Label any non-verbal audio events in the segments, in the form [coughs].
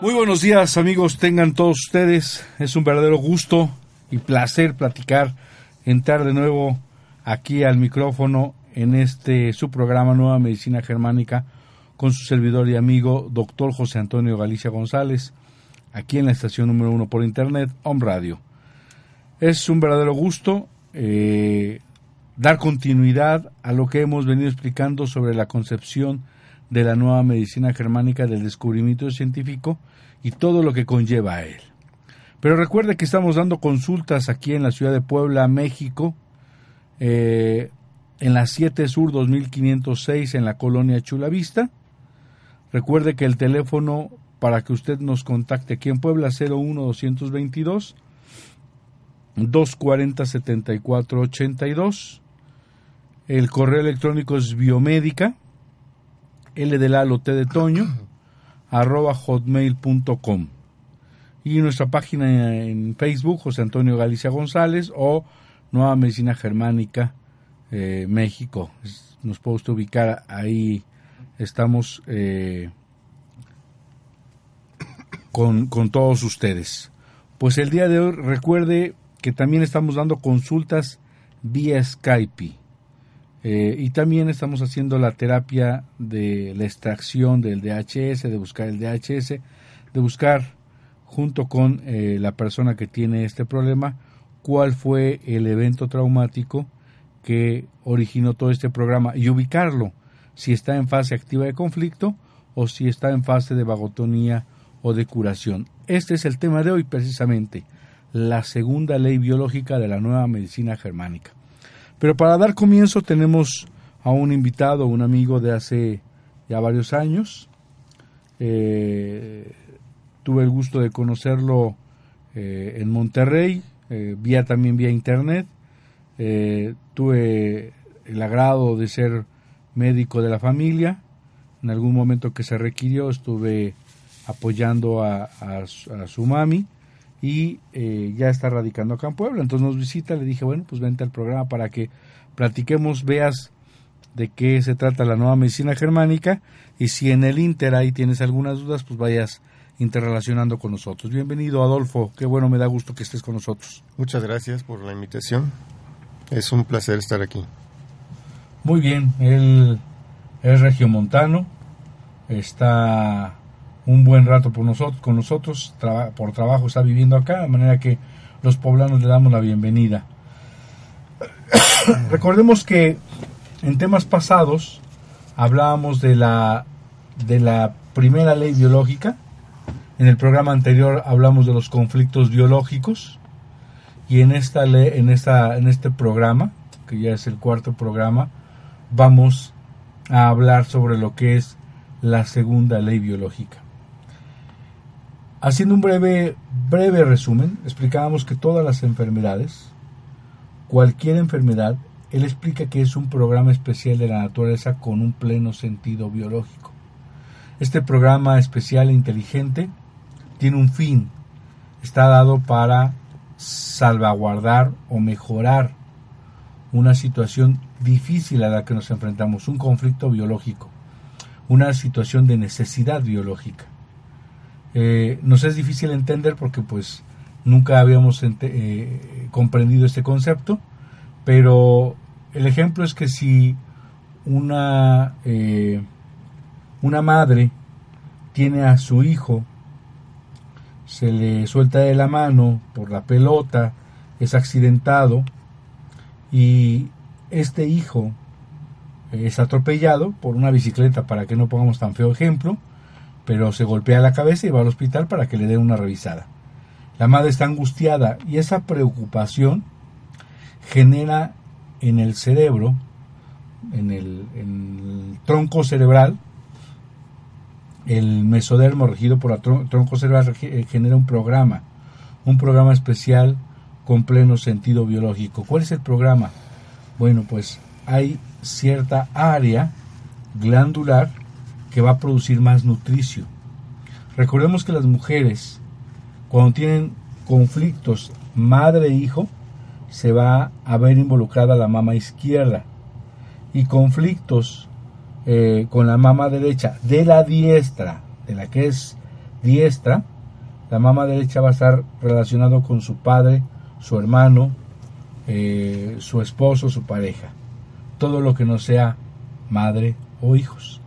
Muy buenos días amigos, tengan todos ustedes. Es un verdadero gusto y placer platicar, entrar de nuevo aquí al micrófono en este su programa Nueva Medicina Germánica con su servidor y amigo doctor José Antonio Galicia González, aquí en la estación número uno por internet, Home Radio. Es un verdadero gusto eh, dar continuidad a lo que hemos venido explicando sobre la concepción de la nueva medicina germánica del descubrimiento científico y todo lo que conlleva a él. Pero recuerde que estamos dando consultas aquí en la ciudad de Puebla, México, eh, en la 7 Sur 2506 en la colonia Chulavista. Recuerde que el teléfono para que usted nos contacte aquí en Puebla 01 222 240 7482. El correo electrónico es biomédica L de Lalo T de Toño, arroba hotmail.com. Y nuestra página en Facebook, José Antonio Galicia González, o Nueva Medicina Germánica eh, México. Nos puede usted ubicar ahí. Estamos eh, con, con todos ustedes. Pues el día de hoy recuerde que también estamos dando consultas vía Skype. Eh, y también estamos haciendo la terapia de la extracción del DHS, de buscar el DHS, de buscar junto con eh, la persona que tiene este problema cuál fue el evento traumático que originó todo este programa y ubicarlo, si está en fase activa de conflicto o si está en fase de vagotonía o de curación. Este es el tema de hoy precisamente, la segunda ley biológica de la nueva medicina germánica. Pero para dar comienzo tenemos a un invitado, un amigo de hace ya varios años. Eh, tuve el gusto de conocerlo eh, en Monterrey, eh, vía también vía internet. tuve el agrado de ser médico de la familia. En algún momento que se requirió estuve apoyando a, a su mami y eh, ya está radicando acá en Puebla. Entonces nos visita, le dije, bueno, pues vente al programa para que platiquemos, veas de qué se trata la nueva medicina germánica y si en el Inter ahí tienes algunas dudas, pues vayas interrelacionando con nosotros. Bienvenido, Adolfo, qué bueno, me da gusto que estés con nosotros. Muchas gracias por la invitación. Es un placer estar aquí. Muy bien, él es regiomontano, está un buen rato por nosotros, con nosotros, por trabajo está viviendo acá, de manera que los poblanos le damos la bienvenida. [coughs] Recordemos que en temas pasados hablábamos de la, de la primera ley biológica, en el programa anterior hablamos de los conflictos biológicos y en, esta en, esta, en este programa, que ya es el cuarto programa, vamos a hablar sobre lo que es la segunda ley biológica. Haciendo un breve, breve resumen, explicábamos que todas las enfermedades, cualquier enfermedad, él explica que es un programa especial de la naturaleza con un pleno sentido biológico. Este programa especial e inteligente tiene un fin, está dado para salvaguardar o mejorar una situación difícil a la que nos enfrentamos, un conflicto biológico, una situación de necesidad biológica. Eh, nos es difícil entender porque pues nunca habíamos eh, comprendido este concepto, pero el ejemplo es que si una, eh, una madre tiene a su hijo, se le suelta de la mano por la pelota, es accidentado y este hijo es atropellado por una bicicleta, para que no pongamos tan feo ejemplo, pero se golpea la cabeza y va al hospital para que le den una revisada. La madre está angustiada y esa preocupación genera en el cerebro, en el, tronco cerebral, el mesodermo regido por el tronco cerebral eh, genera un programa, un programa especial con pleno sentido biológico. ¿Cuál es el programa? Bueno, pues hay cierta área glandular que va a producir más nutricio. Recordemos que las mujeres, cuando tienen conflictos madre-hijo, se va a ver involucrada la mama izquierda y conflictos eh, con la mama derecha de la diestra, de la que es diestra, la mama derecha va a estar relacionado con su padre, su hermano, eh, su esposo, su pareja. Todo lo que no sea madre o hijos.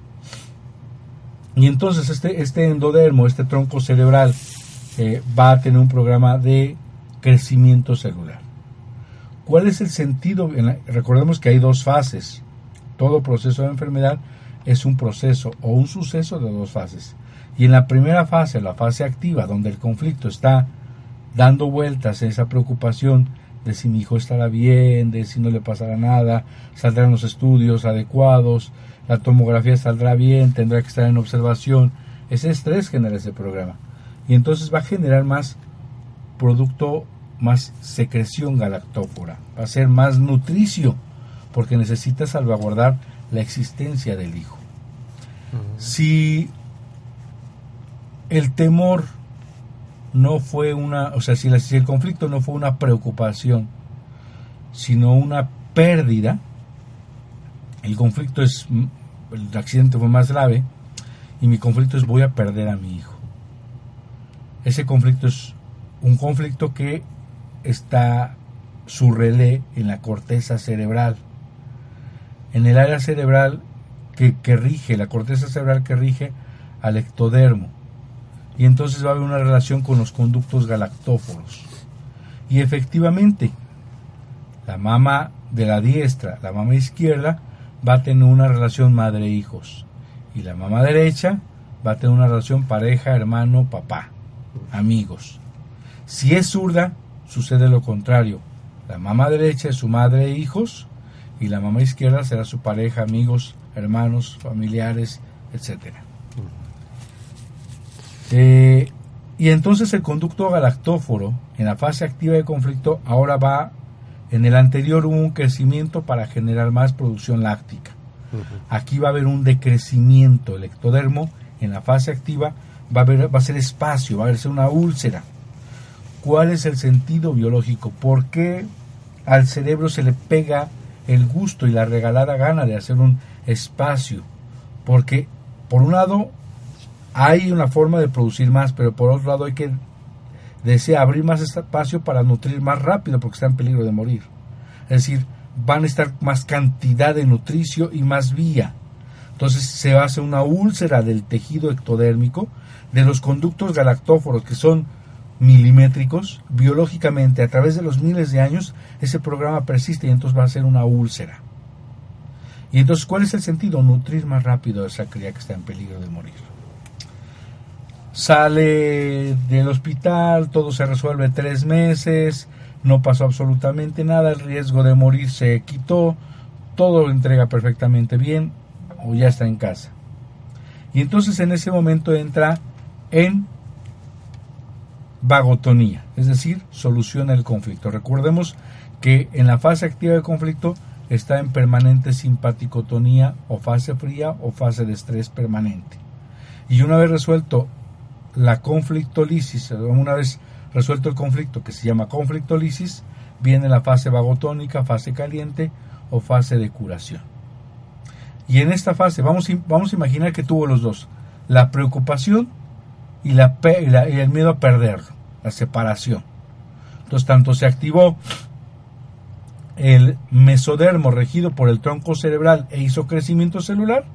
Y entonces este, este endodermo, este tronco cerebral, eh, va a tener un programa de crecimiento celular. ¿Cuál es el sentido? recordemos que hay dos fases. Todo proceso de enfermedad es un proceso o un suceso de dos fases. Y en la primera fase, la fase activa, donde el conflicto está dando vueltas en esa preocupación de si mi hijo estará bien, de si no le pasará nada, saldrán los estudios adecuados, la tomografía saldrá bien, tendrá que estar en observación. Ese estrés genera ese programa. Y entonces va a generar más producto, más secreción galactófora, va a ser más nutricio, porque necesita salvaguardar la existencia del hijo. Si el temor no fue una, o sea, si, el conflicto no fue una preocupación, sino una pérdida, el conflicto es, el accidente fue más grave, y mi conflicto es voy a perder a mi hijo. Ese conflicto es un conflicto que está su relé en la corteza cerebral. En el área cerebral que, que rige, la corteza cerebral que rige al ectodermo y entonces va a haber una relación con los conductos galactóforos. Y efectivamente, la mama de la diestra, la mama izquierda, va a tener una relación madre-hijos. Y la mama derecha va a tener una relación pareja, hermano, papá, amigos. Si es zurda, sucede lo contrario. La mama derecha es su madre hijos y la mama izquierda será su pareja, amigos, hermanos, familiares, etcétera. Eh, y entonces el conducto galactóforo, en la fase activa de conflicto, ahora va, en el anterior hubo un crecimiento para generar más producción láctica. Aquí va a haber un decrecimiento. El ectodermo, en la fase activa, va a, haber, va a ser espacio, va a ser una úlcera. ¿Cuál es el sentido biológico? ¿Por qué al cerebro se le pega el gusto y la regalada gana de hacer un espacio? Porque, por un lado, hay una forma de producir más, pero por otro lado hay que desea abrir más espacio para nutrir más rápido porque está en peligro de morir. Es decir, van a estar más cantidad de nutricio y más vía. Entonces se hace una úlcera del tejido ectodérmico, de los conductos galactóforos que son milimétricos, biológicamente a través de los miles de años, ese programa persiste y entonces va a ser una úlcera. Y entonces, ¿cuál es el sentido? Nutrir más rápido a esa cría que está en peligro de morir sale del hospital, todo se resuelve tres meses, no pasó absolutamente nada, el riesgo de morir se quitó, todo lo entrega perfectamente bien o ya está en casa. Y entonces en ese momento entra en vagotonía, es decir, soluciona el conflicto. Recordemos que en la fase activa del conflicto está en permanente simpaticotonía o fase fría o fase de estrés permanente. Y una vez resuelto la conflictolisis, una vez resuelto el conflicto que se llama conflictolisis, viene la fase vagotónica, fase caliente o fase de curación. Y en esta fase vamos, vamos a imaginar que tuvo los dos, la preocupación y, la, y el miedo a perderlo, la separación. Entonces tanto se activó el mesodermo regido por el tronco cerebral e hizo crecimiento celular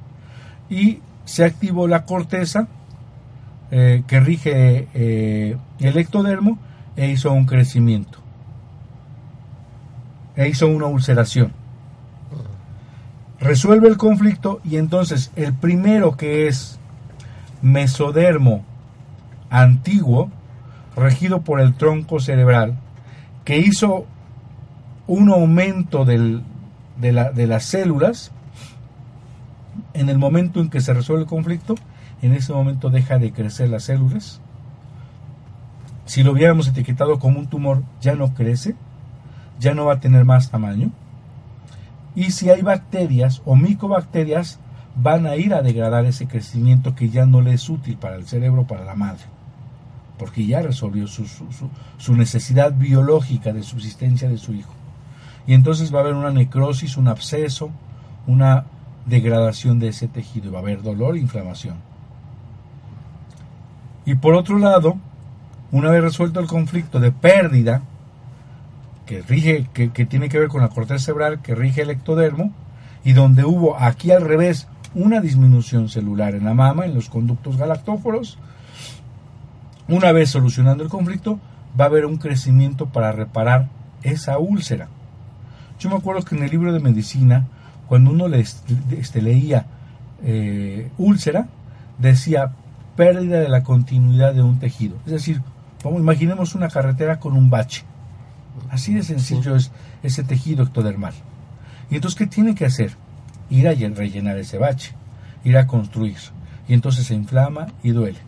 y se activó la corteza eh, que rige eh, el ectodermo e hizo un crecimiento. E hizo una ulceración. Resuelve el conflicto y entonces el primero que es mesodermo antiguo, regido por el tronco cerebral, que hizo un aumento del, de, la, de las células en el momento en que se resuelve el conflicto, en ese momento deja de crecer las células. Si lo hubiéramos etiquetado como un tumor, ya no crece, ya no va a tener más tamaño. Y si hay bacterias o micobacterias, van a ir a degradar ese crecimiento que ya no le es útil para el cerebro, para la madre, porque ya resolvió su, su, necesidad biológica de subsistencia de su hijo. Y entonces va a haber una necrosis, un absceso, una degradación de ese tejido va a haber dolor inflamación. Y por otro lado, una vez resuelto el conflicto de pérdida, que, rige, que, tiene que ver con la corteza cerebral, que rige el ectodermo, y donde hubo aquí al revés una disminución celular en la mama, en los conductos galactóforos. Una vez solucionando el conflicto, va a haber un crecimiento para reparar esa úlcera. Yo me acuerdo que en el libro de medicina, cuando uno le, este, leía eh, úlcera, decía pérdida de la continuidad de un tejido. Es decir, como imaginemos una carretera con un bache. Así de sencillo es ese tejido ectodermal. ¿Y entonces qué tiene que hacer? ir a rellenar ese bache, ir a construir. Y entonces se inflama y duele.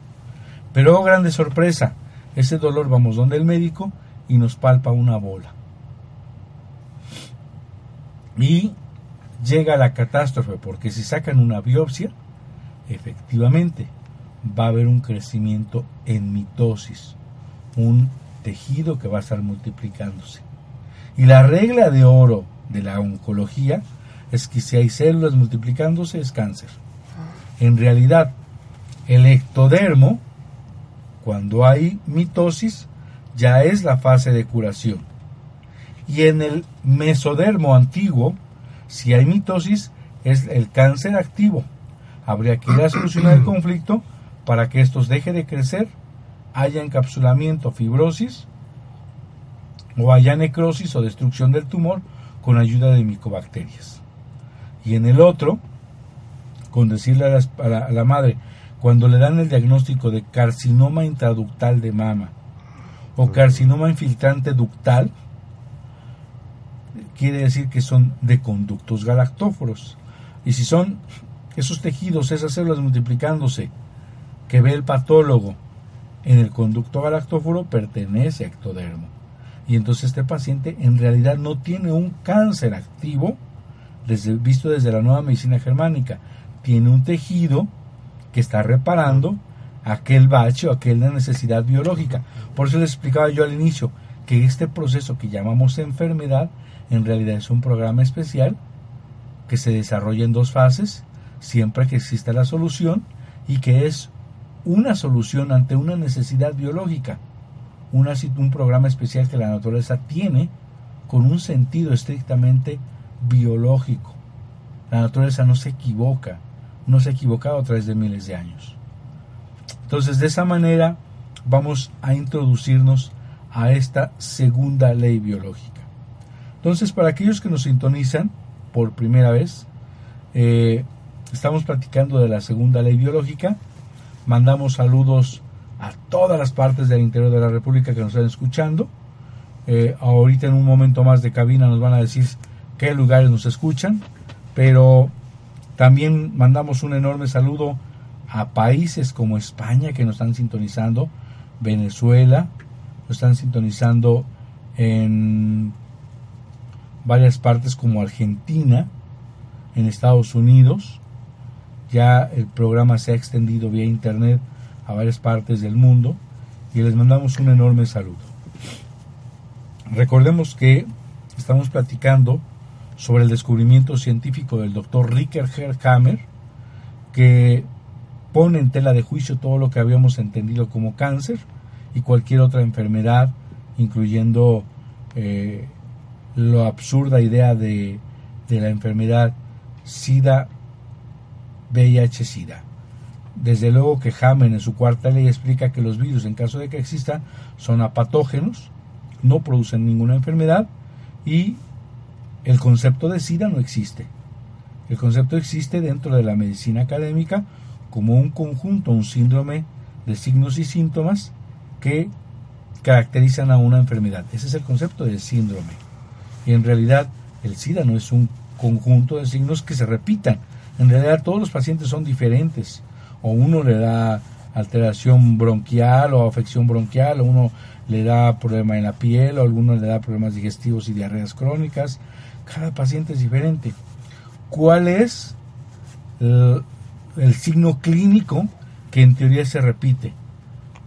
Pero oh, grande sorpresa, ese dolor vamos donde el médico y nos palpa una bola. Y llega la catástrofe, porque si sacan una biopsia, efectivamente va a haber un crecimiento en mitosis, un tejido que va a estar multiplicándose. Y la regla de oro de la oncología es que si hay células multiplicándose es cáncer. En realidad, el ectodermo, cuando hay mitosis, ya es la fase de curación. Y en el mesodermo antiguo, si hay mitosis, es el cáncer activo. Habría que ir a solucionar el conflicto para que estos deje de crecer, haya encapsulamiento, fibrosis, o haya necrosis o destrucción del tumor con ayuda de micobacterias y en el otro, con decirle a la, madre, cuando le dan el diagnóstico de carcinoma intraductal de mama o carcinoma infiltrante ductal, quiere decir que son de conductos galactóforos. Y si son esos tejidos, esas células multiplicándose que ve el patólogo en el conducto galactóforo, pertenece a ectodermo. Y entonces este paciente en realidad no tiene un cáncer activo, visto desde la nueva medicina germánica. Tiene un tejido que está reparando aquel bache o aquella necesidad biológica. Por eso les explicaba yo al inicio que este proceso que llamamos enfermedad en realidad es un programa especial que se desarrolla en dos fases, siempre que exista la solución y que es una solución ante una necesidad biológica, un programa especial que la naturaleza tiene con un sentido estrictamente biológico. La naturaleza no se equivoca, no se ha equivocado a través de miles de años. Entonces, de esa manera vamos a introducirnos a esta segunda ley biológica. Entonces, para aquellos que nos sintonizan por primera vez, eh, estamos platicando de la segunda ley biológica. Mandamos saludos a todas las partes del interior de la República que nos están escuchando. Eh, ahorita en un momento más de cabina nos van a decir qué lugares nos escuchan, pero también mandamos un enorme saludo a países como España que nos están sintonizando, Venezuela, nos están sintonizando en varias partes como Argentina, en Estados Unidos. Ya el programa se ha extendido vía internet a varias partes del mundo y les mandamos un enorme saludo. Recordemos que estamos platicando sobre el descubrimiento científico del doctor Ricker Herkammer, que pone en tela de juicio todo lo que habíamos entendido como cáncer y cualquier otra enfermedad, incluyendo eh, la absurda idea de, de la enfermedad SIDA, VIH-SIDA. Desde luego que Hammer en su cuarta ley explica que los virus, en caso de que existan, son apatógenos, no producen ninguna enfermedad y el concepto de SIDA no existe. El concepto existe dentro de la medicina académica como un conjunto, un síndrome de signos y síntomas que caracterizan a una enfermedad. Ese es el concepto de síndrome. Y en realidad el SIDA no es un conjunto de signos que se repitan. En realidad todos los pacientes son diferentes. o uno le da alteración bronquial o afección bronquial, o uno le da problema en la piel, o alguno le da problemas digestivos y diarreas crónicas. Cada paciente es diferente. ¿Cuál es el, el signo clínico que en teoría se repite?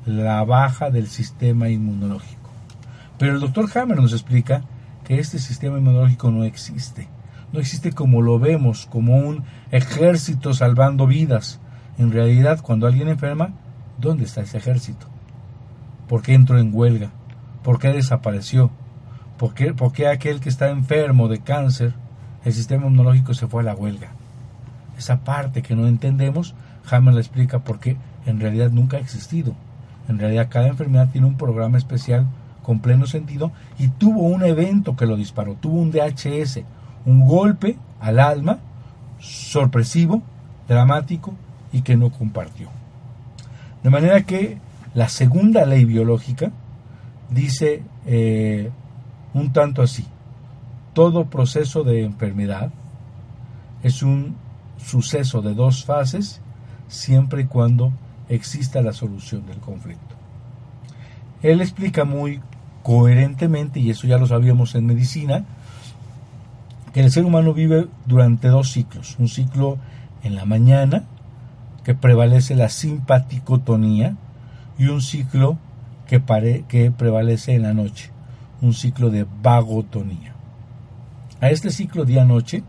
La baja del sistema inmunológico. Pero el doctor Hammer nos explica que este sistema inmunológico no existe. No existe como lo vemos, como un ejército salvando vidas. En realidad, cuando alguien enferma, ¿dónde está ese ejército? ¿Por qué entró en huelga? ¿Por qué desapareció? ¿Por qué, por qué aquel que está enfermo de cáncer, el sistema inmunológico se fue a la huelga? Esa parte que no entendemos, Hammer la explica porque en realidad nunca ha existido. En realidad cada enfermedad tiene un programa especial con pleno sentido y tuvo un evento que lo disparó, tuvo un DHS, un golpe al alma sorpresivo, dramático y que no compartió. De manera que la segunda ley biológica dice eh, un tanto así, todo proceso de enfermedad es un suceso de dos fases siempre y cuando exista la solución del conflicto. Él explica muy coherentemente, y eso ya lo sabíamos en medicina, que el ser humano vive durante dos ciclos. Un ciclo en la mañana, que prevalece la simpaticotonía, y un ciclo que, prevalece en la noche, un ciclo de vagotonía. A este ciclo día-noche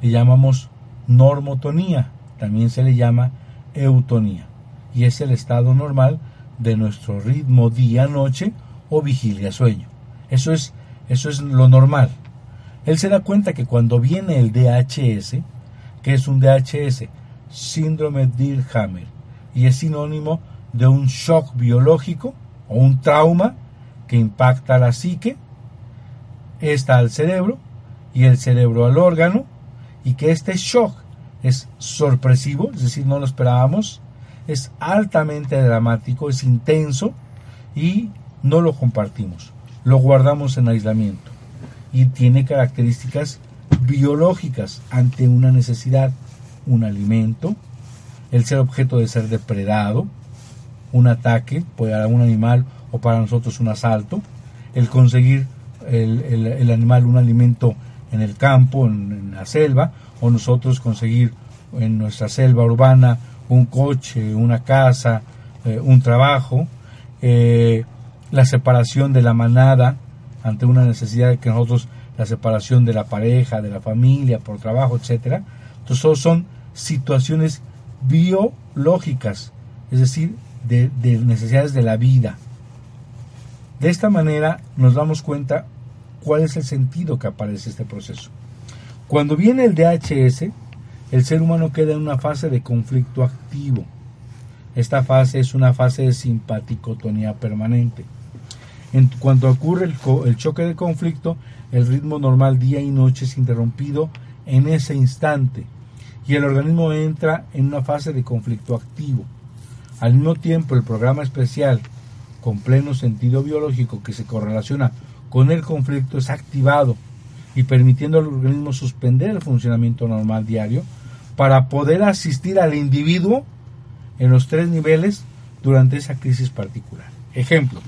le llamamos normotonía, también se le llama eutonía, y es el estado normal de nuestro ritmo día-noche o vigilia-sueño. Eso es, eso es lo normal. Él se da cuenta que cuando viene el DHS, que es un DHS, síndrome Dirhammer, y es sinónimo de un shock biológico o un trauma que impacta a la psique, está al cerebro y el cerebro al órgano, y que este shock es sorpresivo, es decir, no lo esperábamos, es altamente dramático, es intenso y no lo compartimos, lo guardamos en aislamiento y tiene características biológicas ante una necesidad, un alimento, el ser objeto de ser depredado, un ataque para un animal o para nosotros un asalto, el conseguir el, animal un alimento en el campo, en, la selva, o nosotros conseguir en nuestra selva urbana un coche, una casa, eh, un trabajo, eh, la separación de la manada ante una necesidad que nosotros, la separación de la pareja, de la familia, por trabajo, etcétera. Entonces, son situaciones biológicas, es decir, de, de necesidades de la vida. De esta manera nos damos cuenta cuál es el sentido que aparece este proceso. Cuando viene el DHS, el ser humano queda en una fase de conflicto activo. Esta fase es una fase de simpaticotonía permanente. En cuanto ocurre el, choque de conflicto, el ritmo normal día y noche es interrumpido en ese instante y el organismo entra en una fase de conflicto activo. Al mismo tiempo, el programa especial con pleno sentido biológico que se correlaciona con el conflicto es activado y permitiendo al organismo suspender el funcionamiento normal diario para poder asistir al individuo en los tres niveles durante esa crisis particular. Ejemplo,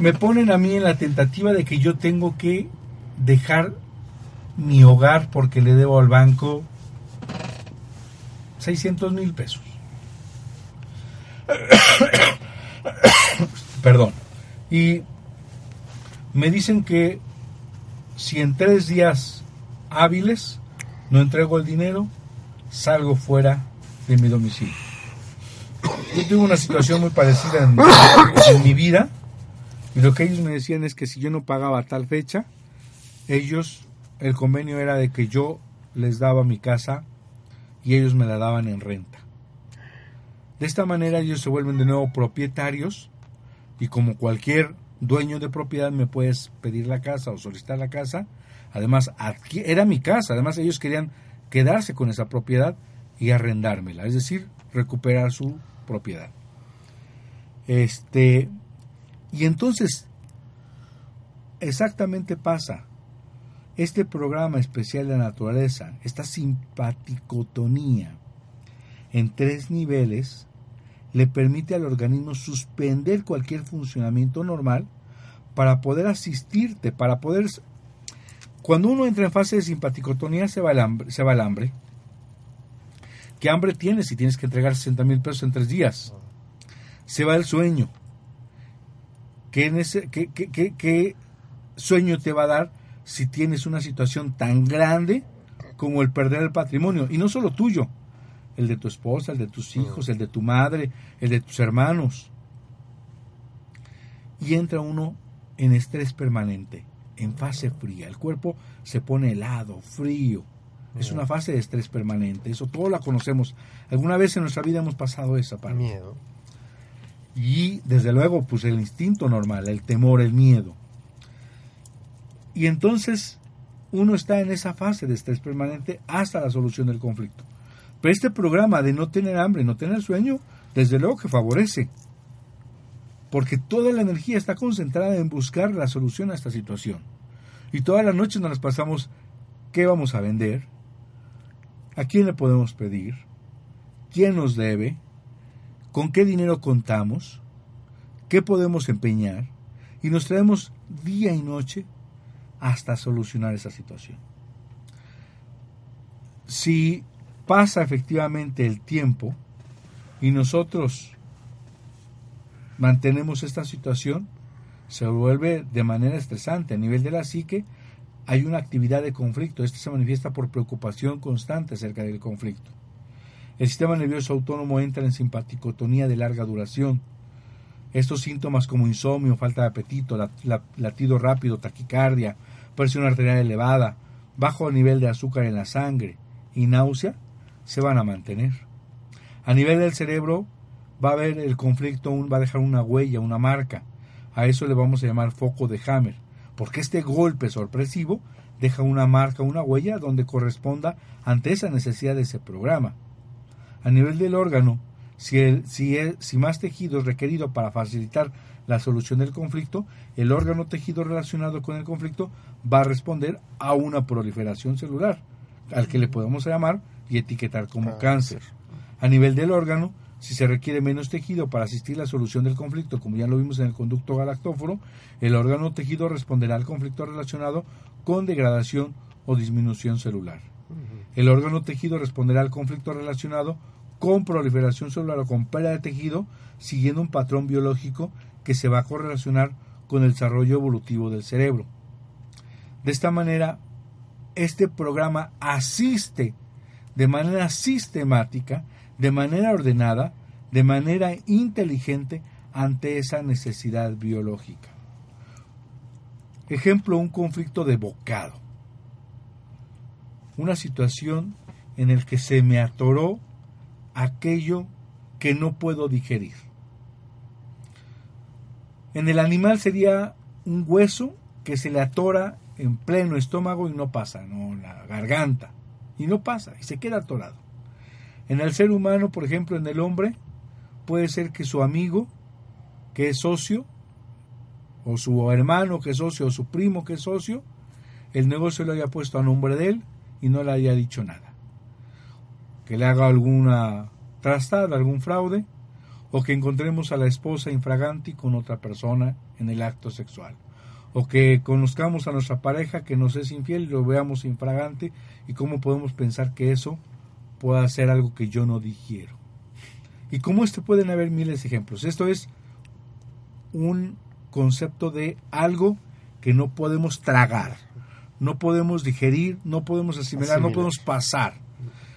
me ponen a mí en la tentativa de que yo tengo que dejar mi hogar porque le debo al banco 600 mil pesos. [coughs] Perdón. Y me dicen que si en tres días hábiles no entrego el dinero, salgo fuera de mi domicilio. Yo tuve una situación muy parecida en, mi vida y lo que ellos me decían es que si yo no pagaba a tal fecha, ellos, el convenio era de que yo les daba mi casa y ellos me la daban en renta. De esta manera ellos se vuelven de nuevo propietarios y como cualquier dueño de propiedad me puedes pedir la casa o solicitar la casa. Además, era mi casa, además ellos querían quedarse con esa propiedad y arrendármela, es decir, recuperar su propiedad. Este, y entonces, exactamente pasa, este programa especial de naturaleza, esta simpaticotonía, en tres niveles le permite al organismo suspender cualquier funcionamiento normal para poder asistirte, para poder... Cuando uno entra en fase de simpaticotonía se va el hambre, se va el hambre. ¿Qué hambre tienes si tienes que entregar 60 mil pesos en tres días? Se va el sueño. ¿Qué, qué, qué, qué sueño te va a dar si tienes una situación tan grande como el perder el patrimonio? Y no solo tuyo, el de tu esposa, el de tus hijos, el de tu madre, el de tus hermanos. Y entra uno en estrés permanente, en fase fría. El cuerpo se pone helado, frío. Es una fase de estrés permanente. Eso todos la conocemos. Alguna vez en nuestra vida hemos pasado esa parte. Miedo. Y desde luego, pues el instinto normal, el temor, el miedo. Y entonces uno está en esa fase de estrés permanente hasta la solución del conflicto. Pero este programa de no tener hambre, no tener sueño, desde luego que favorece. Porque toda la energía está concentrada en buscar la solución a esta situación. Y todas las noches nos las pasamos, ¿qué vamos a vender? ¿A quién le podemos pedir? ¿Quién nos debe? ¿Con qué dinero contamos? ¿Qué podemos empeñar? Y nos traemos día y noche hasta solucionar esa situación. Si pasa efectivamente el tiempo y nosotros mantenemos esta situación, se vuelve de manera estresante. A nivel de la psique hay una actividad de conflicto. Esto se manifiesta por preocupación constante acerca del conflicto. El sistema nervioso autónomo entra en simpaticotonía de larga duración. Estos síntomas como insomnio, falta de apetito, latido rápido, taquicardia, presión arterial elevada, bajo nivel de azúcar en la sangre y náusea se van a mantener. A nivel del cerebro va a haber el conflicto, va a dejar una huella, una marca. A eso le vamos a llamar foco de Hammer, porque este golpe sorpresivo deja una marca, una huella donde corresponda ante esa necesidad de ese programa. A nivel del órgano, si, el, si, si más tejido es requerido para facilitar la solución del conflicto, el órgano tejido relacionado con el conflicto va a responder a una proliferación celular, al que le podemos llamar y etiquetar como cáncer. A nivel del órgano, si se requiere menos tejido para asistir a la solución del conflicto, como ya lo vimos en el conducto galactóforo, el órgano tejido responderá al conflicto relacionado con degradación o disminución celular. El órgano tejido responderá al conflicto relacionado con proliferación celular o con pérdida de tejido, siguiendo un patrón biológico que se va a correlacionar con el desarrollo evolutivo del cerebro. De esta manera, este programa asiste de manera sistemática, de manera ordenada, de manera inteligente ante esa necesidad biológica. Ejemplo, un conflicto de bocado. Una situación en la que se me atoró aquello que no puedo digerir. En el animal sería un hueso que se le atora en pleno estómago y no pasa, no la garganta y no pasa, y se queda atorado. En el ser humano, por ejemplo, en el hombre, puede ser que su amigo, que es socio, o su hermano que es socio, o su primo que es socio, el negocio lo haya puesto a nombre de él y no le haya dicho nada. Que le haga alguna trastada, algún fraude, o que encontremos a la esposa infraganti con otra persona en el acto sexual o que conozcamos a nuestra pareja que nos es infiel y lo veamos infragante y cómo podemos pensar que eso pueda ser algo que yo no digiero. Y como este pueden haber miles de ejemplos. Esto es un concepto de algo que no podemos tragar, no podemos digerir, no podemos asimilar, no podemos pasar.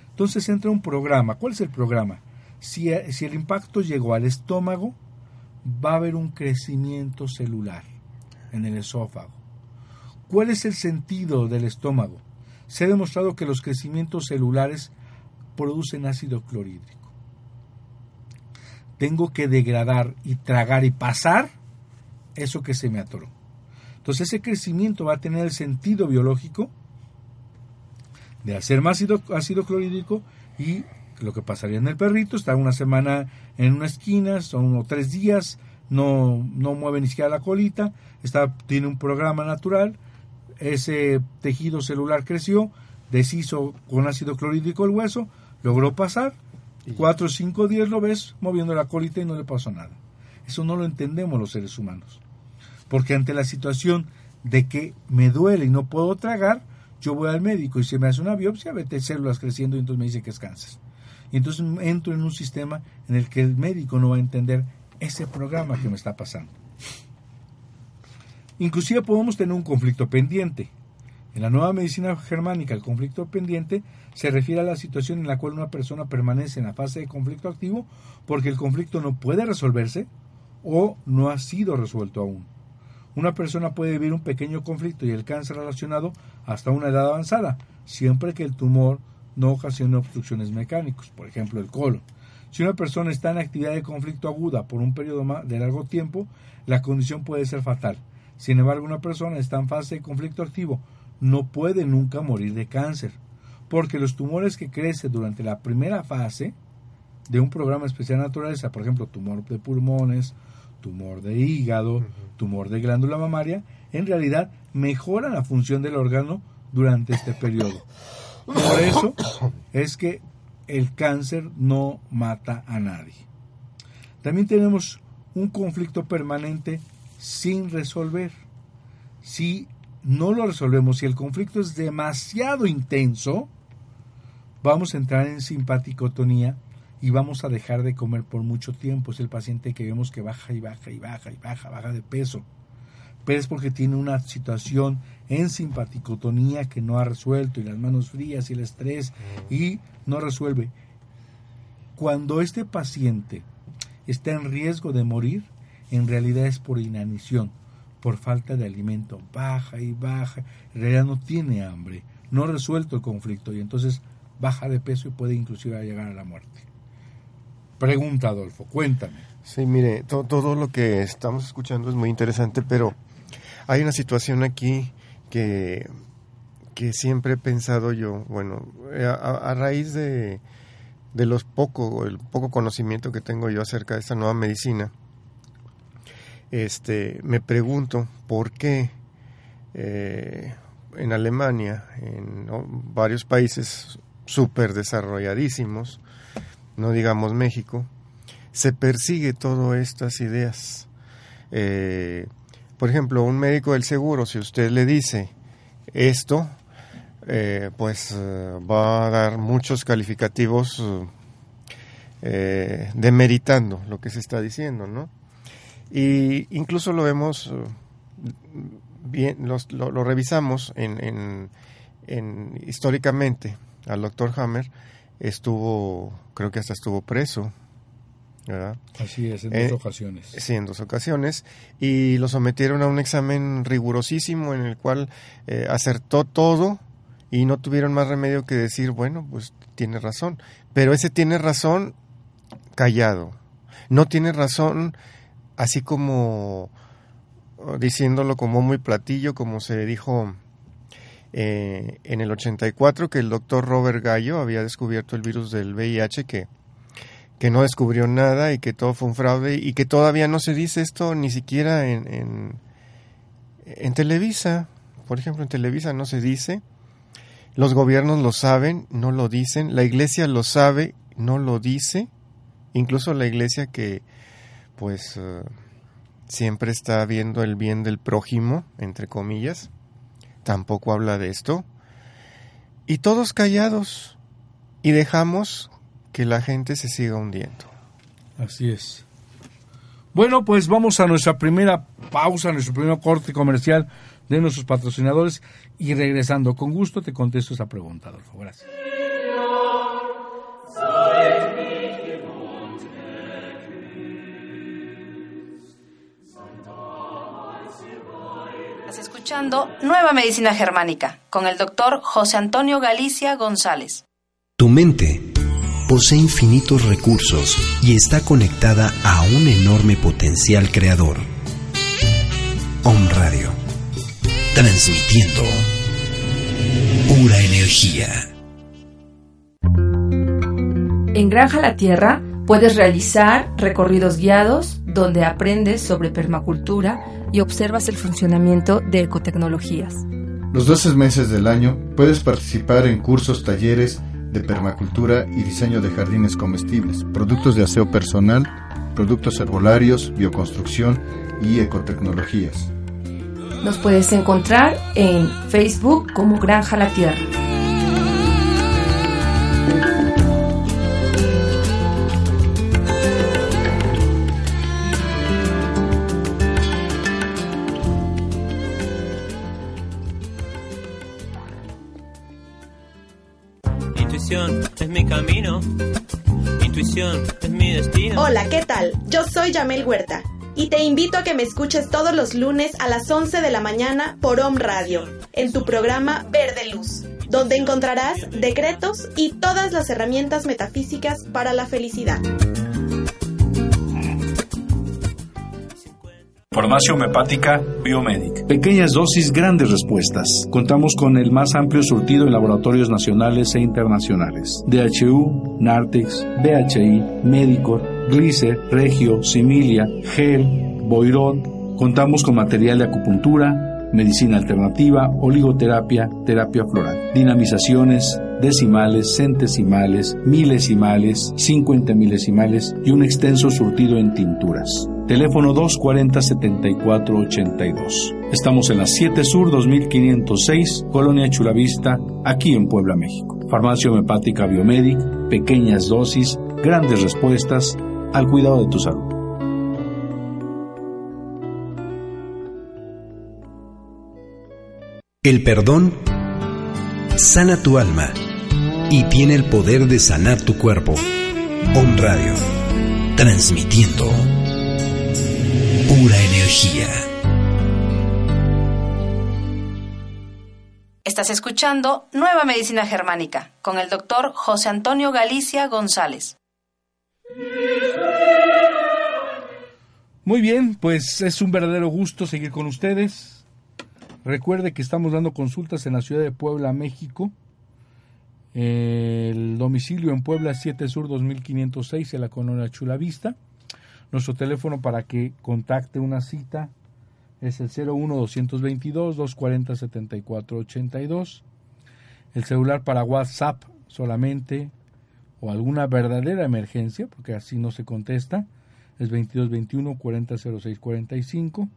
Entonces entra un programa. ¿Cuál es el programa? Si, si el impacto llegó al estómago, va a haber un crecimiento celular en el esófago. ¿Cuál es el sentido del estómago? Se ha demostrado que los crecimientos celulares producen ácido clorhídrico. Tengo que degradar y tragar y pasar eso que se me atoró. Entonces ese crecimiento va a tener el sentido biológico de hacer más ácido, ácido clorhídrico y lo que pasaría en el perrito, estar una semana en una esquina, son tres días, no, no mueve ni siquiera la colita, está, tiene un programa natural, ese tejido celular creció, deshizo con ácido clorhídrico el hueso, logró pasar Cuatro o cinco días lo ves moviendo la colita y no le pasó nada. Eso no lo entendemos los seres humanos. Porque ante la situación de que me duele y no puedo tragar, yo voy al médico y se me hace una biopsia, vete células creciendo y entonces me dice que es cáncer. Y entonces entro en un sistema en el que el médico no va a entender ese programa que me está pasando. Inclusive podemos tener un conflicto pendiente. En la nueva medicina germánica, el conflicto pendiente se refiere a la situación en la cual una persona permanece en la fase de conflicto activo porque el conflicto no puede resolverse o no ha sido resuelto aún. Una persona puede vivir un pequeño conflicto y el cáncer relacionado hasta una edad avanzada, siempre que el tumor no ocasione obstrucciones mecánicos, por ejemplo el colon. Si una persona está en actividad de conflicto aguda por un periodo de largo tiempo, la condición puede ser fatal. Sin embargo, una persona está en fase de conflicto activo no puede nunca morir de cáncer, porque los tumores que crecen durante la primera fase de un programa especial de naturaleza, por ejemplo, tumor de pulmones, tumor de hígado, tumor de glándula mamaria, en realidad mejoran la función del órgano durante este periodo. Por eso es que el cáncer no mata a nadie. También tenemos un conflicto permanente sin resolver. Si no lo resolvemos, si el conflicto es demasiado intenso, vamos a entrar en simpaticotonía y vamos a dejar de comer por mucho tiempo. Es el paciente que vemos que baja y baja y baja y baja, baja de peso. Pero es porque tiene una situación en simpaticotonía que no ha resuelto y las manos frías y el estrés y no resuelve. Cuando este paciente está en riesgo de morir, en realidad es por inanición, por falta de alimento. Baja y baja, en realidad no tiene hambre, no ha resuelto el conflicto y entonces baja de peso y puede inclusive llegar a la muerte. Pregunta, Adolfo, cuéntame. Sí, mire, todo lo que estamos escuchando es muy interesante, pero hay una situación aquí que, que siempre he pensado yo, bueno, a, raíz de, de los poco, el poco conocimiento que tengo yo acerca de esta nueva medicina, este, me pregunto por qué eh, en Alemania, en varios países súper desarrolladísimos, no digamos México, se persigue todas estas ideas. Eh, por ejemplo, un médico del seguro, si usted le dice esto, eh, pues va a dar muchos calificativos demeritando lo que se está diciendo, ¿no? Y incluso lo vemos bien, lo, revisamos en, en, históricamente. Al doctor Hammer estuvo, creo que hasta estuvo preso. ¿verdad? Así es, en dos eh, ocasiones. Sí, en dos ocasiones. Y lo sometieron a un examen rigurosísimo en el cual eh, acertó todo y no tuvieron más remedio que decir, bueno, pues tiene razón. Pero ese tiene razón callado. No tiene razón así como oh, diciéndolo como muy platillo, como se dijo eh, en el 84 que el doctor Robert Gallo había descubierto el virus del VIH, que, que no descubrió nada y que todo fue un fraude y que todavía no se dice esto ni siquiera en, en, Televisa. Por ejemplo, en Televisa no se dice. Los gobiernos lo saben, no lo dicen. La iglesia lo sabe, no lo dice. Incluso la iglesia que pues eh, siempre está viendo el bien del prójimo, entre comillas, tampoco habla de esto, y todos callados, y dejamos que la gente se siga hundiendo. Así es. Bueno, pues vamos a nuestra primera pausa, nuestro primer corte comercial de nuestros patrocinadores y regresando con gusto te contesto esa pregunta, Adolfo. Gracias. Escuchando Nueva Medicina Germánica con el doctor José Antonio Galicia González. Tu mente posee infinitos recursos y está conectada a un enorme potencial creador. Om Radio, transmitiendo pura energía. En Granja La Tierra puedes realizar recorridos guiados donde aprendes sobre permacultura y observas el funcionamiento de ecotecnologías. Los 12 meses del año puedes participar en cursos, talleres de permacultura y diseño de jardines comestibles, productos de aseo personal, productos herbolarios, bioconstrucción y ecotecnologías. Nos puedes encontrar en Facebook como Granja La Tierra. Soy Yamel Huerta y te invito a que me escuches todos los lunes a las 11 de la mañana por Om Radio, en tu programa Verde Luz, donde encontrarás decretos y todas las herramientas metafísicas para la felicidad. Farmacia homeopática Biomedic. Pequeñas dosis, grandes respuestas. Contamos con el más amplio surtido en laboratorios nacionales e internacionales. DHU, Nartex, BHI, Medicor, Glicer, Regio, Similia, Gel, Boirón. Contamos con material de acupuntura, medicina alternativa, oligoterapia, terapia floral, dinamizaciones, decimales, centesimales, milesimales, 50 milesimales y un extenso surtido en tinturas. Teléfono 240-7482. Estamos en la 7 Sur 2506, Colonia Chulavista, aquí en Puebla, México. Farmacia homeopática Biomedic, pequeñas dosis, grandes respuestas al cuidado de tu salud. El perdón sana tu alma y tiene el poder de sanar tu cuerpo. Om Radio, transmitiendo pura energía. Estás escuchando Nueva Medicina Germánica con el doctor José Antonio Galicia González. Muy bien, pues es un verdadero gusto seguir con ustedes. Recuerde que estamos dando consultas en la ciudad de Puebla, México. El domicilio en Puebla 7 Sur 2506 en la colonia Chulavista. Nuestro teléfono para que contacte una cita es el 01-222-240-7482. El celular para WhatsApp solamente o alguna verdadera emergencia, porque así no se contesta, es 2221-400645.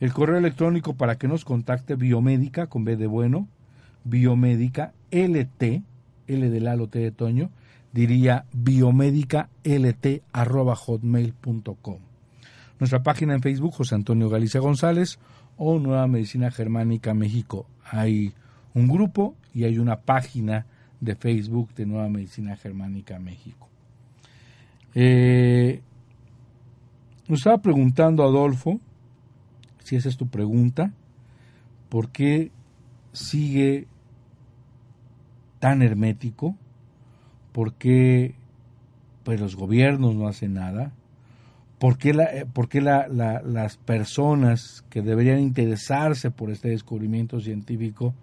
El correo electrónico para que nos contacte biomédica con B de bueno, biomédica LT, L de Lalo T de Toño, diría biomedicalt.hotmail.com. Nuestra página en Facebook, José Antonio Galicia González, o Nueva Medicina Germánica México. Hay un grupo y hay una página de Facebook de Nueva Medicina Germánica México. Eh, nos estaba preguntando Adolfo, si esa es tu pregunta, ¿por qué sigue tan hermético? ¿Por qué pues, los gobiernos no hacen nada? ¿Por qué, la, eh, por qué la, la, las personas que deberían interesarse por este descubrimiento científico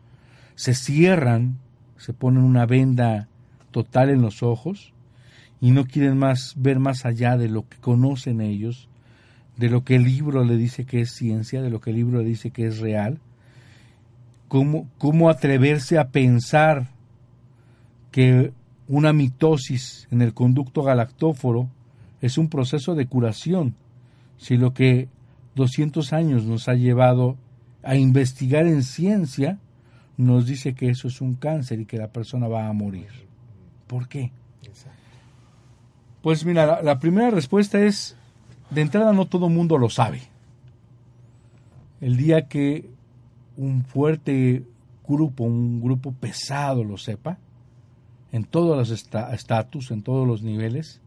se cierran, se ponen una venda total en los ojos y no quieren más ver más allá de lo que conocen ellos, de lo que el libro le dice que es ciencia, de lo que el libro le dice que es real? ¿Cómo, cómo atreverse a pensar que una mitosis en el conducto galactóforo es un proceso de curación, si lo que 200 años nos ha llevado a investigar en ciencia nos dice que eso es un cáncer y que la persona va a morir. ¿Por qué? Pues mira, la, la primera respuesta es, de entrada no todo mundo lo sabe. El día que un fuerte grupo, un grupo pesado lo sepa, en todos los estatus, en todos los niveles,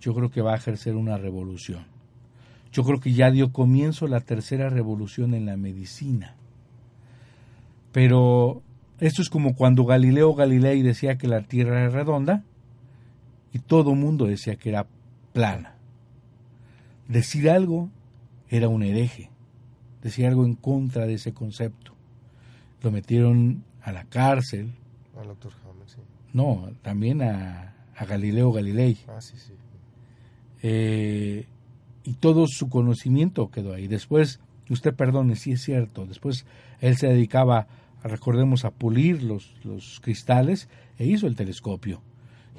yo creo que va a ejercer una revolución. Yo creo que ya dio comienzo la tercera revolución en la medicina. Pero esto es como cuando Galileo Galilei decía que la Tierra era redonda y todo mundo decía que era plana. Decir algo era un hereje, decir algo en contra de ese concepto. Lo metieron a la cárcel. Al doctor. No, también a, a Galileo Galilei. Ah, sí, sí. Eh, y todo su conocimiento quedó ahí. Después, usted perdone, sí es cierto, después él se dedicaba recordemos, a pulir los, los cristales e hizo el telescopio.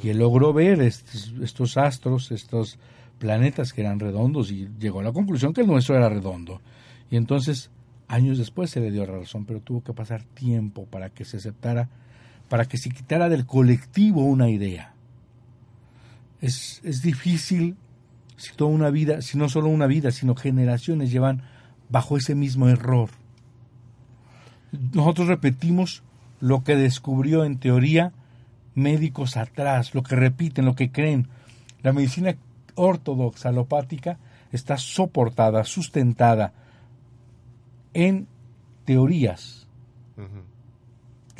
Y él logró ver estos, estos astros, estos planetas que eran redondos y llegó a la conclusión que el nuestro era redondo. Y entonces, años después se le dio razón, pero tuvo que pasar tiempo para que se aceptara, para que se quitara del colectivo una idea. Es, es difícil si toda una vida, si no solo una vida, sino generaciones llevan bajo ese mismo error. Nosotros repetimos lo que descubrió en teoría médicos atrás, lo que repiten, lo que creen. La medicina ortodoxa alopática está soportada, sustentada en teorías.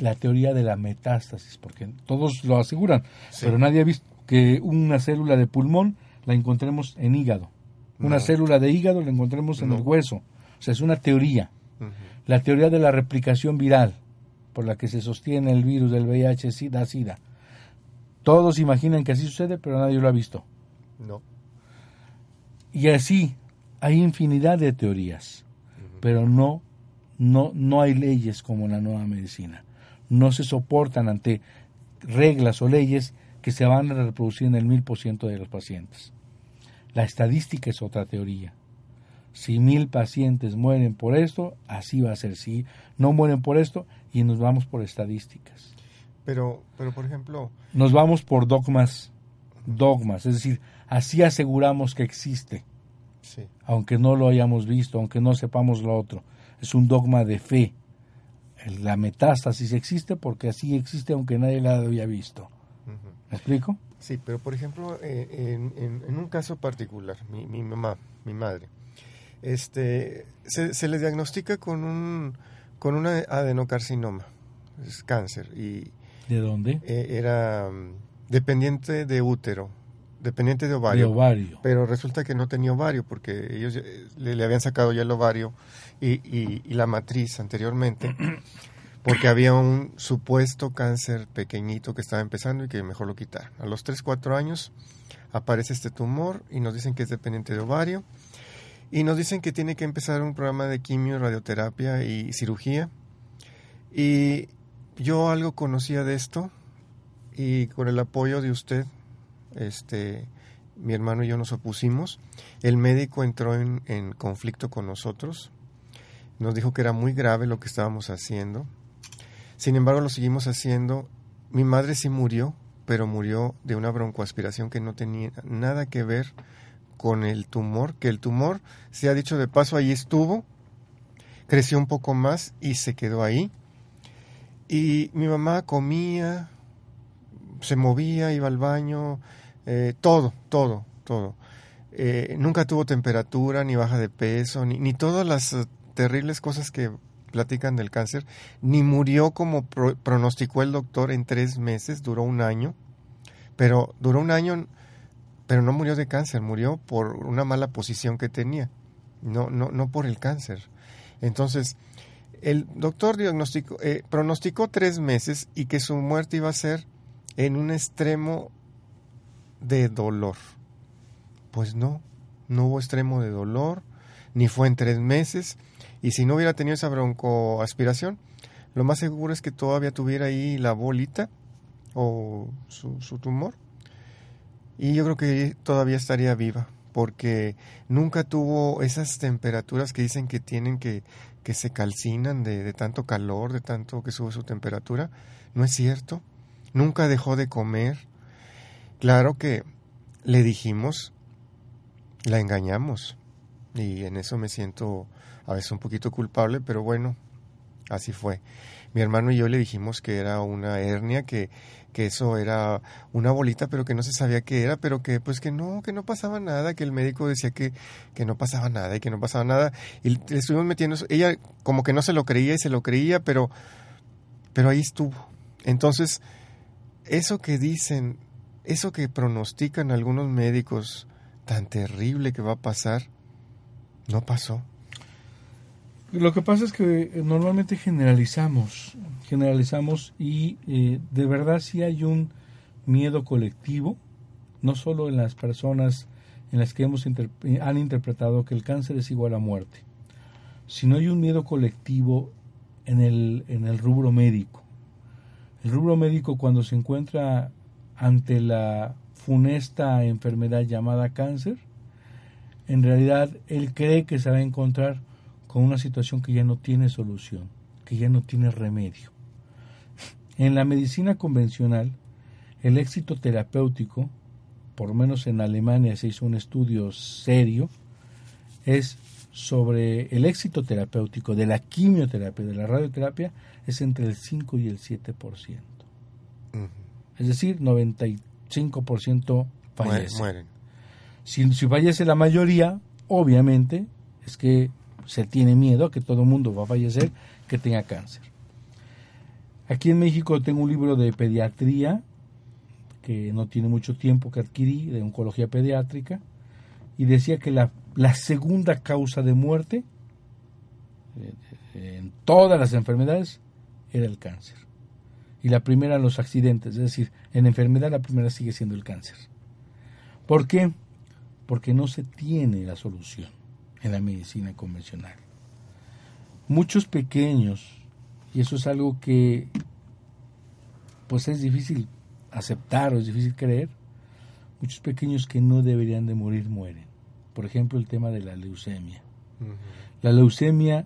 La teoría de la metástasis, porque todos lo aseguran, pero nadie ha visto que una célula de pulmón la encontremos en hígado. Una célula de hígado la encontremos en el hueso. O sea, es una teoría. La teoría de la replicación viral, por la que se sostiene el virus del VIH, SIDA, SIDA. Todos imaginan que así sucede, pero nadie lo ha visto. No. Y así hay infinidad de teorías, pero no, no, no hay leyes como la nueva medicina. No se soportan ante reglas o leyes que se van a reproducir en el mil por ciento de los pacientes. La estadística es otra teoría. Si mil pacientes mueren por esto, así va a ser. Si no mueren por esto, y nos vamos por estadísticas. Pero, pero por ejemplo... Nos vamos por dogmas, dogmas, es decir, así aseguramos que existe. Sí. Aunque no lo hayamos visto, aunque no sepamos lo otro. Es un dogma de fe. La metástasis existe porque así existe aunque nadie la había visto. ¿Me explico? Sí, pero por ejemplo, eh, en, en, un caso particular, mi, mi, mamá, mi madre, este, se, se le diagnostica con un con un adenocarcinoma, es cáncer. Y, ¿De dónde? Eh, era um, dependiente de útero, dependiente de ovario. De ovario. Pero resulta que no tenía ovario porque ellos le, le habían sacado ya el ovario y, y, y la matriz anteriormente. [clears throat] porque había un supuesto cáncer pequeñito que estaba empezando y que mejor lo quitar. A los 3, 4 años aparece este tumor y nos dicen que es dependiente de ovario y nos dicen que tiene que empezar un programa de quimio, radioterapia y cirugía. Y yo algo conocía de esto y con el apoyo de usted, este, mi hermano y yo nos opusimos. El médico entró en, conflicto con nosotros. Nos dijo que era muy grave lo que estábamos haciendo sin embargo, lo seguimos haciendo. Mi madre sí murió, pero murió de una broncoaspiración que no tenía nada que ver con el tumor, que el tumor, se ha dicho de paso, ahí estuvo, creció un poco más y se quedó ahí. Y mi mamá comía, se movía, iba al baño, eh, todo, todo, todo. Eh, nunca tuvo temperatura, ni baja de peso, ni, ni todas las uh, terribles cosas que platican del cáncer, ni murió como pro pronosticó el doctor en tres meses, duró un año, pero duró un año, pero no murió de cáncer, murió por una mala posición que tenía, no, no, no por el cáncer. Entonces, el doctor diagnosticó, eh, pronosticó tres meses y que su muerte iba a ser en un extremo de dolor. Pues no, no hubo extremo de dolor, ni fue en tres meses, y si no hubiera tenido esa broncoaspiración, lo más seguro es que todavía tuviera ahí la bolita o su, tumor. Y yo creo que todavía estaría viva, porque nunca tuvo esas temperaturas que dicen que tienen que, que se calcinan de, de tanto calor, de tanto que sube su temperatura. No es cierto. Nunca dejó de comer. Claro que le dijimos, la engañamos. Y en eso me siento a veces un poquito culpable, pero bueno, así fue. Mi hermano y yo le dijimos que era una hernia, que, que eso era una bolita, pero que no se sabía qué era, pero que pues que no, que no pasaba nada, que el médico decía que, que no pasaba nada y que no pasaba nada. Y le estuvimos metiendo, ella como que no se lo creía y se lo creía, pero, pero ahí estuvo. Entonces, eso que dicen, eso que pronostican algunos médicos tan terrible que va a pasar, no pasó. Lo que pasa es que eh, normalmente generalizamos, generalizamos y eh, de verdad sí hay un miedo colectivo, no solo en las personas en las que hemos interp han interpretado que el cáncer es igual a muerte, sino hay un miedo colectivo en el, en el rubro médico. El rubro médico cuando se encuentra ante la funesta enfermedad llamada cáncer, en realidad él cree que se va a encontrar con una situación que ya no tiene solución, que ya no tiene remedio. En la medicina convencional, el éxito terapéutico, por lo menos en Alemania se hizo un estudio serio, es sobre el éxito terapéutico de la quimioterapia, de la radioterapia, es entre el 5 y el 7%. Es decir, 95% fallece. Mueren. Si, si fallece la mayoría, obviamente, es que se tiene miedo a que todo el mundo va a fallecer que tenga cáncer. Aquí en México tengo un libro de pediatría que no tiene mucho tiempo que adquirí, de oncología pediátrica, y decía que la, la segunda causa de muerte eh, en todas las enfermedades era el cáncer. Y la primera los accidentes, es decir, en enfermedad la primera sigue siendo el cáncer. ¿Por qué? Porque no se tiene la solución en la medicina convencional. Muchos pequeños, y eso es algo que pues es difícil aceptar o es difícil creer, muchos pequeños que no deberían de morir mueren. Por ejemplo, el tema de la leucemia. La leucemia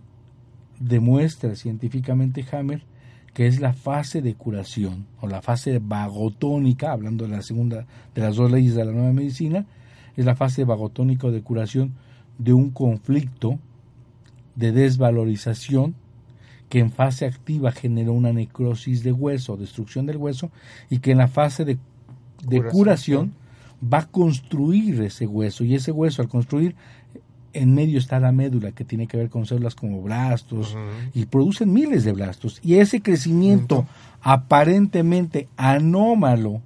demuestra científicamente Hammer que es la fase de curación o la fase vagotónica, hablando de la segunda de las dos leyes de la nueva medicina, es la fase vagotónica de curación de un conflicto de desvalorización que en fase activa generó una necrosis de hueso, destrucción del hueso, y que en la fase de, de curación va a construir ese hueso, y ese hueso al construir en medio está la médula que tiene que ver con células como blastos y producen miles de blastos. Y ese crecimiento aparentemente anómalo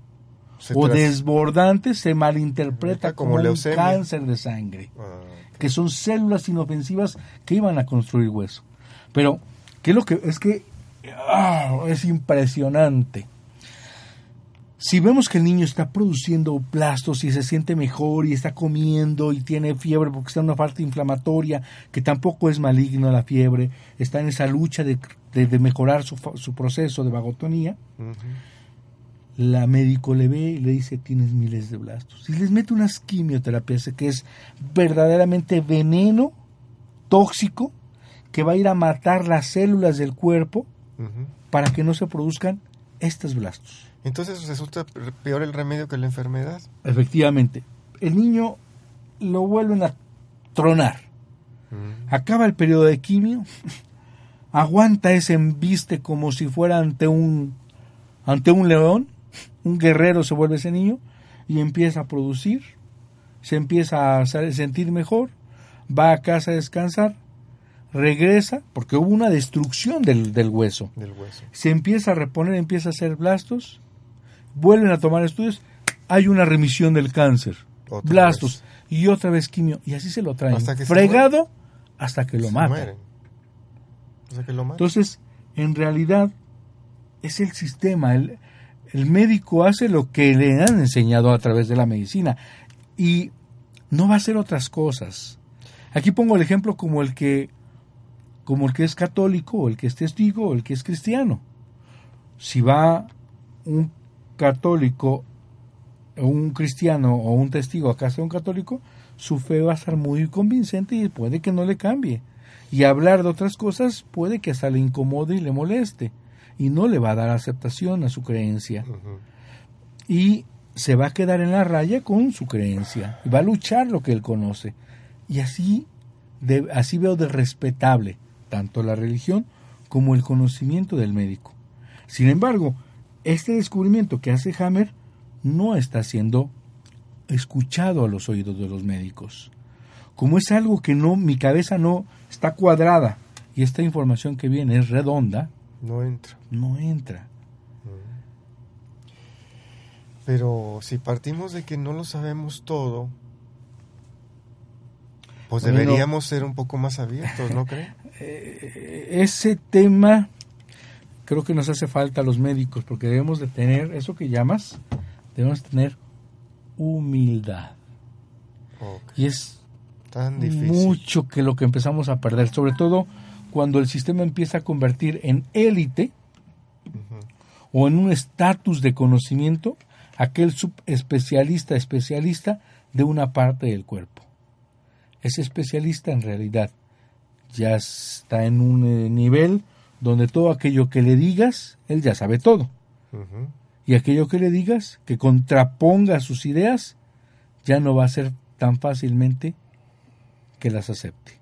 Se o desbordante se malinterpreta Como como, un cáncer de sangre Ah, que son células inofensivas que iban a construir hueso. Pero qué es lo que es que ah, es impresionante si vemos que el niño está produciendo plastos y se siente mejor y está comiendo y tiene fiebre porque está en una falta inflamatoria, que tampoco es maligno la fiebre, está en esa lucha de, de- de mejorar su, su proceso de vagotonía, la médico le ve y le dice tienes miles de blastos. Y les mete unas quimioterapias que es verdaderamente veneno tóxico que va a ir a matar las células del cuerpo para que no se produzcan estos blastos. Entonces resulta peor el remedio que la enfermedad. Efectivamente, el niño lo vuelven a tronar. Mm. Acaba el periodo de quimio, [laughs] aguanta ese embiste como si fuera ante un ante un león, un guerrero se vuelve ese niño y empieza a producir, se empieza a sentir mejor, va a casa a descansar, regresa porque hubo una destrucción del, del hueso Del hueso. se empieza a reponer, empieza a hacer blastos, vuelven a tomar estudios, hay una remisión del cáncer, Otra blastos y otra vez quimio y así se lo traen Hasta que se fregado hasta que lo matan. que lo. Entonces, en realidad es el sistema, el, el médico hace lo que le han enseñado a través de la medicina y no va a hacer otras cosas. Aquí pongo el ejemplo como el que como el que es católico, o el que es testigo, o el que es cristiano. Si va un católico, un cristiano o un testigo a casa de un católico, su fe va a estar muy convincente y puede que no le cambie. Y hablar de otras cosas puede que hasta le incomode y le moleste. Y no le va a dar aceptación a su creencia. Y se va a quedar en la raya con su creencia. Y va a luchar lo que él conoce. Y así, de, así veo de respetable tanto la religión como el conocimiento del médico. Sin embargo, este descubrimiento que hace Hammer no está siendo escuchado a los oídos de los médicos. Como es algo que no, mi cabeza no está cuadrada y esta información que viene es redonda, No entra. no entra. Pero si partimos de que no lo sabemos todo, pues Bueno. deberíamos ser un poco más abiertos, ¿no cree? [laughs] Eh, ese tema creo que nos hace falta a los médicos porque debemos de tener eso que llamas, debemos tener humildad. Y es Tan difícil. mucho que lo que empezamos a perder, sobre todo cuando el sistema empieza a convertir en élite o en un estatus de conocimiento aquel subespecialista especialista de una parte del cuerpo. Ese especialista en realidad ya está en un eh, nivel donde todo aquello que le digas, él ya sabe todo. Y aquello que le digas, que contraponga sus ideas, ya no va a ser tan fácilmente que las acepte.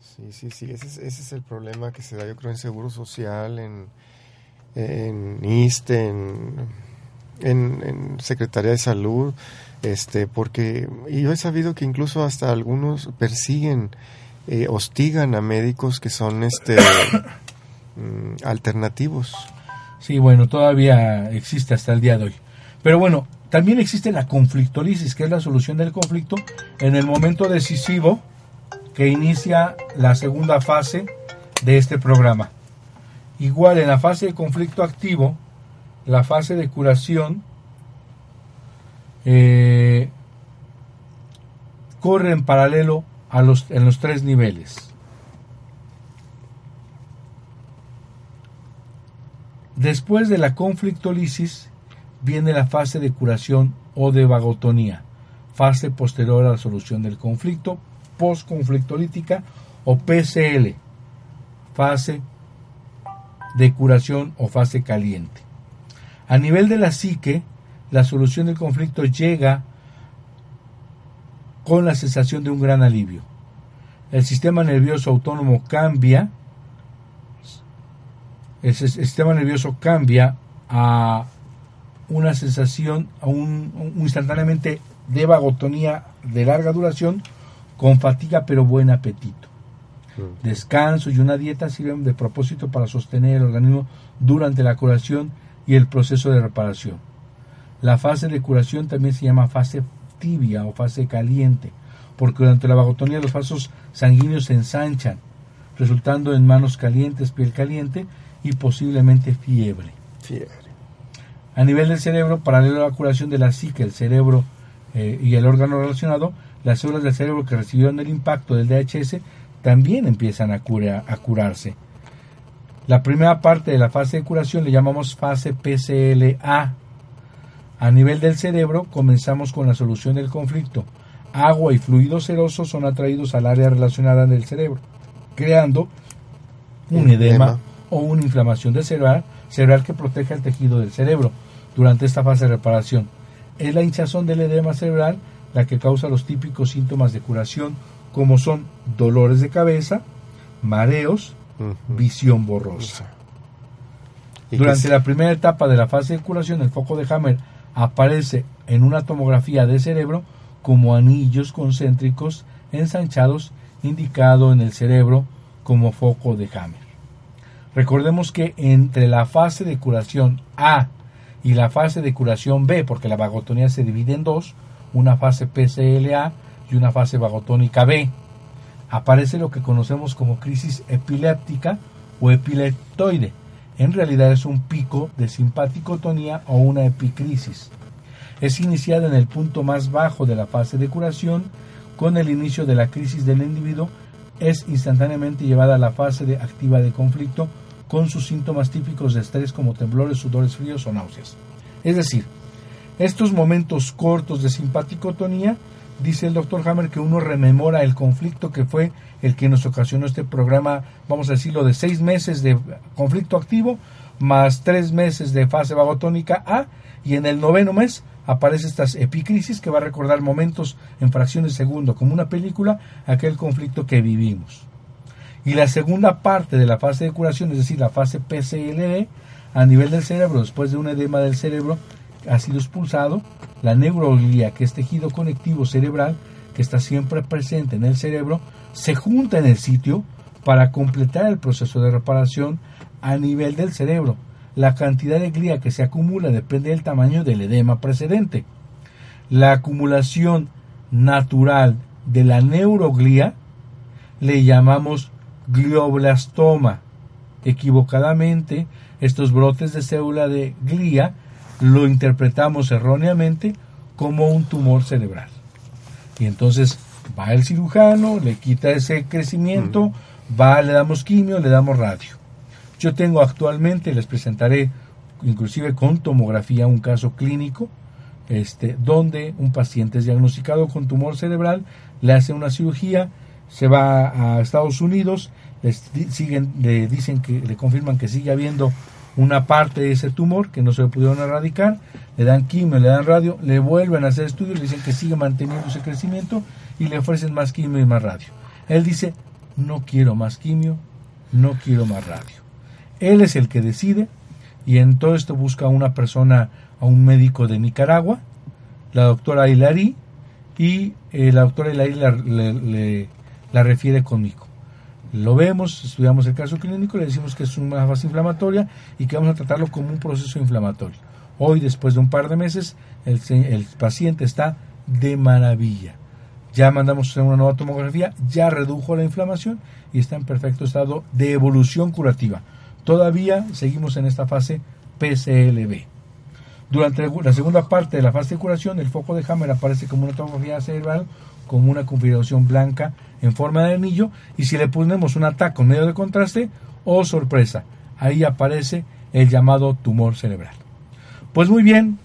Sí, sí, sí, ese es, ese es el problema que se da, yo creo, en Seguro Social, en, en ISTE, en, en, en Secretaría de Salud, este, porque yo he sabido que incluso hasta algunos persiguen, eh, hostigan a médicos que son este [coughs] mm, alternativos. Sí, bueno, todavía existe hasta el día de hoy. Pero bueno, también existe la conflictolisis, que es la solución del conflicto en el momento decisivo que inicia la segunda fase de este programa. Igual en la fase de conflicto activo, la fase de curación eh, corre en paralelo en los tres niveles. Después de la conflictolisis viene la fase de curación o de vagotonía, fase posterior a la solución del conflicto, postconflictolítica o PCL, fase de curación o fase caliente. A nivel de la psique, la solución del conflicto llega con la sensación de un gran alivio. El sistema nervioso autónomo cambia, el sistema nervioso cambia a una sensación, a un, instantáneamente de vagotonía de larga duración con fatiga pero buen apetito. Mm. Descanso y una dieta sirven de propósito para sostener el organismo durante la curación y el proceso de reparación. La fase de curación también se llama fase tibia o fase caliente, porque durante la vagotonía los vasos sanguíneos se ensanchan, resultando en manos calientes, piel caliente y posiblemente fiebre. A nivel del cerebro, paralelo a la curación de la psique, el cerebro eh, y el órgano relacionado, las células del cerebro que recibieron el impacto del DHS también empiezan a, a curarse. La primera parte de la fase de curación le llamamos fase PCLA, a nivel del cerebro, comenzamos con la solución del conflicto. Agua y fluido seroso son atraídos al área relacionada del cerebro, creando un edema, o una inflamación del cerebral, cerebral que protege el tejido del cerebro durante esta fase de reparación. Es la hinchazón del edema cerebral la que causa los típicos síntomas de curación, como son dolores de cabeza, mareos, visión borrosa. Durante la primera etapa de la fase de curación, el foco de Hammer aparece en una tomografía de cerebro como anillos concéntricos ensanchados indicado en el cerebro como foco de Hammer. Recordemos que entre la fase de curación A y la fase de curación B, porque la vagotonía se divide en dos, una fase PCLA y una fase vagotónica B, aparece lo que conocemos como crisis epiléptica o epileptoide, en realidad es un pico de simpaticotonía o una epicrisis. Es iniciada en el punto más bajo de la fase de curación, con el inicio de la crisis del individuo, es instantáneamente llevada a la fase de activa de conflicto con sus síntomas típicos de estrés como temblores, sudores fríos o náuseas. Es decir, estos momentos cortos de simpaticotonía, dice el doctor Hammer que uno rememora el conflicto que fue el que nos ocasionó este programa, vamos a decirlo, de seis meses de conflicto activo, más tres meses de fase vagotónica A, y en el noveno mes aparece estas epicrisis que va a recordar momentos en fracciones de segundo, como una película, aquel conflicto que vivimos. Y la segunda parte de la fase de curación, es decir, la fase PCLE, a nivel del cerebro, después de un edema del cerebro, ha sido expulsado, la neuroglía, que es tejido conectivo cerebral, que está siempre presente en el cerebro, se junta en el sitio para completar el proceso de reparación a nivel del cerebro. La cantidad de glía que se acumula depende del tamaño del edema precedente. La acumulación natural de la neuroglía le llamamos glioblastoma. Equivocadamente, estos brotes de célula de glía lo interpretamos erróneamente como un tumor cerebral. Y entonces va el cirujano, le quita ese crecimiento, Va, le damos quimio, le damos radio. Yo tengo actualmente, les presentaré inclusive con tomografía un caso clínico este, donde un paciente es diagnosticado con tumor cerebral, le hace una cirugía, se va a Estados Unidos, les siguen, le dicen que le confirman que sigue habiendo una parte de ese tumor que no se pudieron erradicar, le dan quimio, le dan radio, le vuelven a hacer estudios, le dicen que sigue manteniendo ese crecimiento y le ofrecen más quimio y más radio. Él dice, no quiero más quimio, no quiero más radio. Él es el que decide y en todo esto busca a una persona, a un médico de Nicaragua, la doctora Hilary, y eh, la doctora Hilary la, la refiere conmigo. Lo vemos, estudiamos el caso clínico, le decimos que es una fase inflamatoria y que vamos a tratarlo como un proceso inflamatorio. Hoy, después de un par de meses, el, paciente está de maravilla. Ya mandamos una nueva tomografía, ya redujo la inflamación y está en perfecto estado de evolución curativa. Todavía seguimos en esta fase PCLB. Durante la segunda parte de la fase de curación, el foco de Hammer aparece como una tomografía cerebral, como una configuración blanca en forma de anillo, y si le ponemos un ataque con medio de contraste, oh sorpresa, ahí aparece el llamado tumor cerebral. Pues muy bien,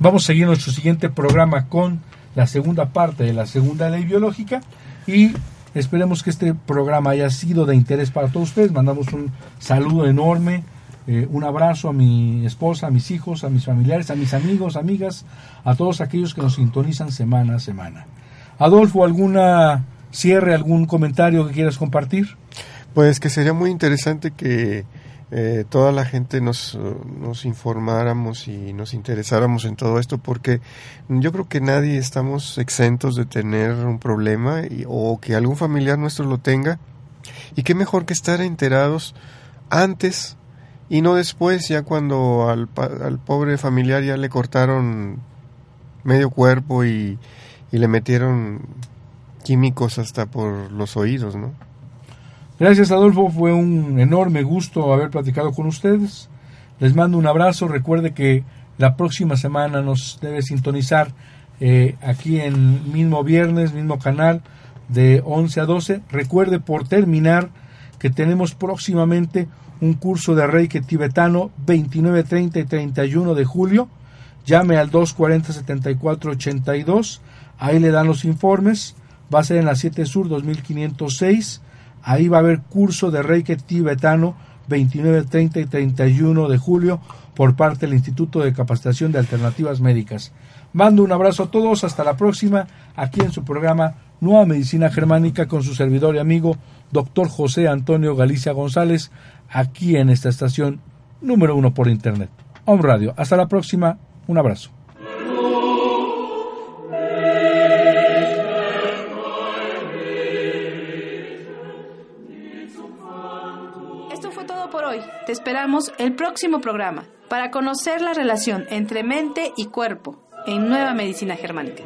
vamos a seguir nuestro siguiente programa con la segunda parte de la segunda ley biológica y esperemos que este programa haya sido de interés para todos ustedes. Mandamos un saludo enorme eh, un abrazo a mi esposa, a mis hijos, a mis familiares, a mis amigos, amigas, a todos aquellos que nos sintonizan semana a semana. Adolfo, ¿alguna cierre, algún comentario que quieras compartir? Pues que sería muy interesante que eh, toda la gente nos, nos informáramos y nos interesáramos en todo esto, porque yo creo que nadie estamos exentos de tener un problema o que algún familiar nuestro lo tenga. Y qué mejor que estar enterados antes y no después, ya cuando al, al pobre familiar ya le cortaron medio cuerpo y, y le metieron químicos hasta por los oídos, ¿no? Gracias Adolfo, fue un enorme gusto haber platicado con ustedes. Les mando un abrazo, recuerde que la próxima semana nos debe sintonizar eh, aquí en mismo viernes, mismo canal de 11 a 12. Recuerde por terminar que tenemos próximamente un curso de Reiki tibetano 29, 30 y 31 de julio. Llame al 240-7482. Ahí le dan los informes. Va a ser en la 7 Sur 2506. Ahí va a haber curso de Reiki tibetano 29, 30 y 31 de julio por parte del Instituto de Capacitación de Alternativas Médicas. Mando un abrazo a todos. Hasta la próxima. Aquí en su programa Nueva Medicina Germánica con su servidor y amigo, doctor José Antonio Galicia González aquí en esta estación número uno por internet. Home Radio. Hasta la próxima. Un abrazo. Esperamos el próximo programa para conocer la relación entre mente y cuerpo en Nueva Medicina Germánica.